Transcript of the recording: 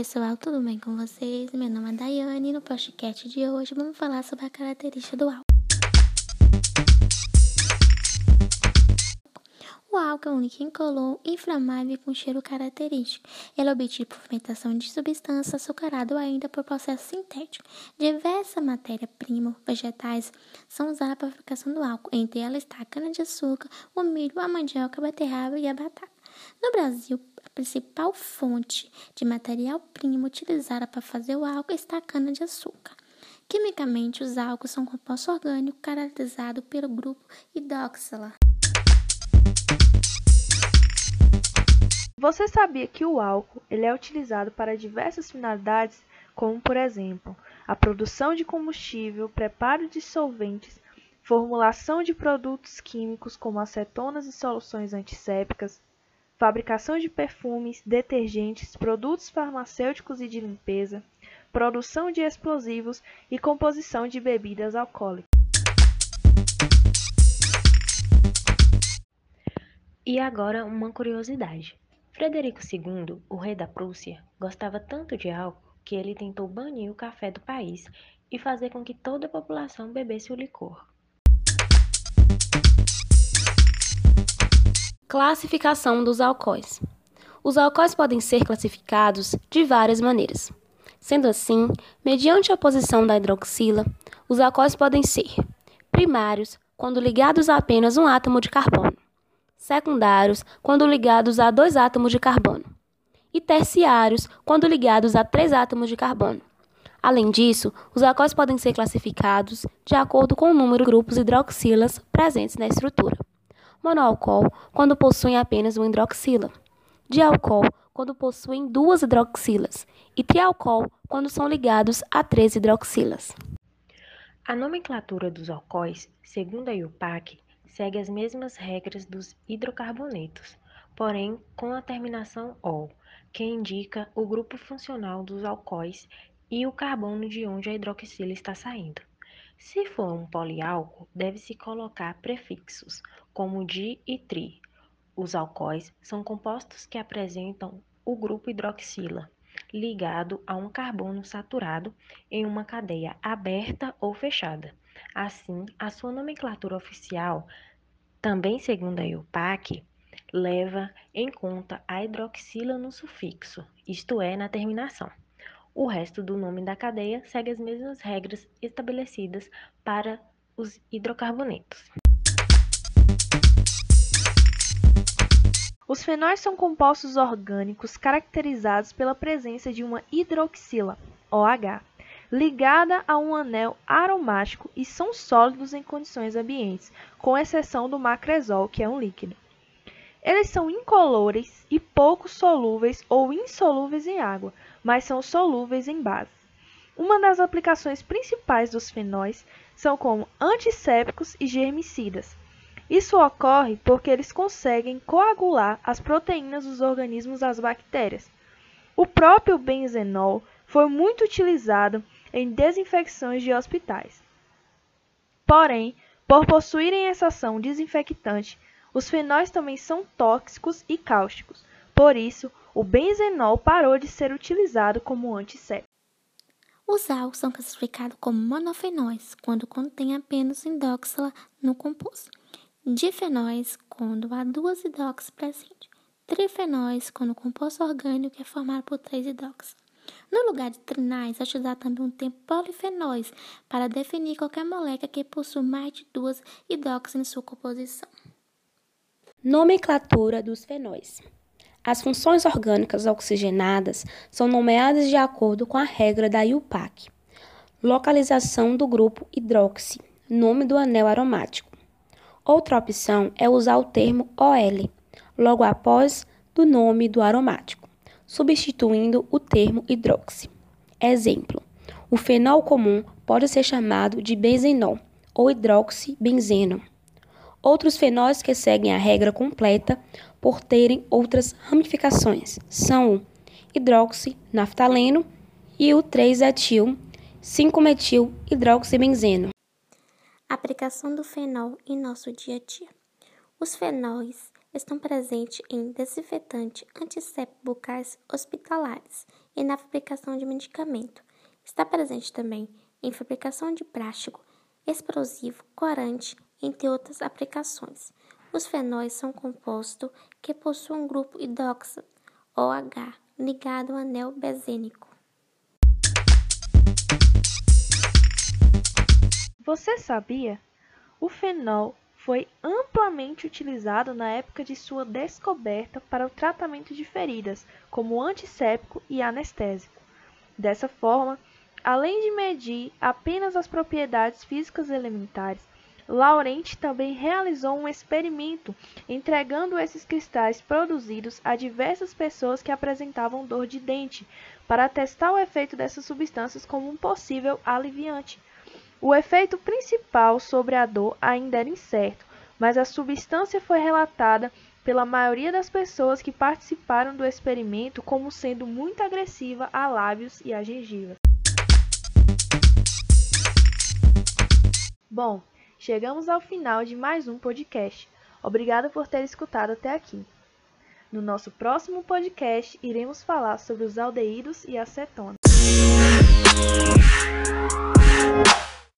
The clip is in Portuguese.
pessoal, tudo bem com vocês? Meu nome é Daiane e no podcast de hoje vamos falar sobre a característica do álcool. O álcool é um líquido incolor, inflamável com cheiro característico. Ele é obtido por fermentação de substância açucarada ou ainda por processo sintético. Diversas matérias-primas vegetais são usadas para a fabricação do álcool. Entre elas está a cana-de-açúcar, o milho, a mandioca, a beterraba e a batata. No Brasil, a principal fonte de material-primo utilizada para fazer o álcool está a cana-de-açúcar. Quimicamente, os álcools são compostos orgânicos caracterizados pelo grupo hidroxila. Você sabia que o álcool ele é utilizado para diversas finalidades, como por exemplo, a produção de combustível, preparo de solventes, formulação de produtos químicos como acetonas e soluções antissépticas, fabricação de perfumes, detergentes, produtos farmacêuticos e de limpeza, produção de explosivos e composição de bebidas alcoólicas. E agora uma curiosidade. Frederico II, o rei da Prússia, gostava tanto de álcool que ele tentou banir o café do país e fazer com que toda a população bebesse o licor. Classificação dos alcoóis. Os alcoóis podem ser classificados de várias maneiras. Sendo assim, mediante a posição da hidroxila, os alcoóis podem ser primários, quando ligados a apenas um átomo de carbono secundários quando ligados a dois átomos de carbono, e terciários quando ligados a três átomos de carbono. Além disso, os alcoóis podem ser classificados de acordo com o número de grupos hidroxilas presentes na estrutura. Monoalcool, quando possuem apenas uma hidroxila. Dialcool, quando possuem duas hidroxilas. E trialcool, quando são ligados a três hidroxilas. A nomenclatura dos alcoóis, segundo a IUPAC, segue as mesmas regras dos hidrocarbonetos, porém com a terminação "-ol", que indica o grupo funcional dos alcoóis e o carbono de onde a hidroxila está saindo. Se for um poliálcool, deve-se colocar prefixos, como di e tri. Os alcoóis são compostos que apresentam o grupo hidroxila, ligado a um carbono saturado em uma cadeia aberta ou fechada. Assim, a sua nomenclatura oficial, também segundo a IUPAC, leva em conta a hidroxila no sufixo, isto é, na terminação. O resto do nome da cadeia segue as mesmas regras estabelecidas para os hidrocarbonetos. Os fenóis são compostos orgânicos caracterizados pela presença de uma hidroxila, OH, ligada a um anel aromático e são sólidos em condições ambientes, com exceção do macresol, que é um líquido. Eles são incolores e pouco solúveis ou insolúveis em água, mas são solúveis em base. Uma das aplicações principais dos fenóis são como antissépticos e germicidas. Isso ocorre porque eles conseguem coagular as proteínas dos organismos das bactérias. O próprio benzenol foi muito utilizado em desinfecções de hospitais. Porém, por possuírem essa ação desinfectante, os fenóis também são tóxicos e cáusticos. Por isso, o benzenol parou de ser utilizado como antisséptico. Os álcools são classificados como monofenóis quando contém apenas hidroxila no composto. Difenóis quando há duas hidroxilas presentes. Trifenóis quando o composto orgânico é formado por três hidroxilas. No lugar de trinais, é utilizar também um termo polifenóis para definir qualquer molécula que possui mais de duas hidróxilas em sua composição. Nomenclatura dos fenóis. As funções orgânicas oxigenadas são nomeadas de acordo com a regra da IUPAC. Localização do grupo hidroxi, nome do anel aromático. Outra opção é usar o termo OL, logo após do nome do aromático substituindo o termo hidroxi. Exemplo: o fenol comum pode ser chamado de benzenol ou hidroxibenzeno. Outros fenóis que seguem a regra completa por terem outras ramificações são o hidroxinaftaleno e o 3-etil 5-metil hidroxibenzeno. Aplicação do fenol em nosso dia a dia. Os fenóis estão presentes em desinfetantes antissépticos bucais hospitalares, e na fabricação de medicamento. Está presente também em fabricação de plástico, explosivo, corante, entre outras aplicações. Os fenóis são compostos que possuem um grupo hidroxilo, OH, ligado ao anel benzênico. Você sabia? O fenol foi amplamente utilizado na época de sua descoberta para o tratamento de feridas, como antisséptico e anestésico. Dessa forma, além de medir apenas as propriedades físicas elementares, Laurent também realizou um experimento entregando esses cristais produzidos a diversas pessoas que apresentavam dor de dente, para testar o efeito dessas substâncias como um possível aliviante. O efeito principal sobre a dor ainda era incerto, mas a substância foi relatada pela maioria das pessoas que participaram do experimento como sendo muito agressiva a lábios e a gengiva. Bom, Chegamos ao final de mais um podcast. Obrigada por ter escutado até aqui. No nosso próximo podcast, iremos falar sobre os aldeídos e acetona.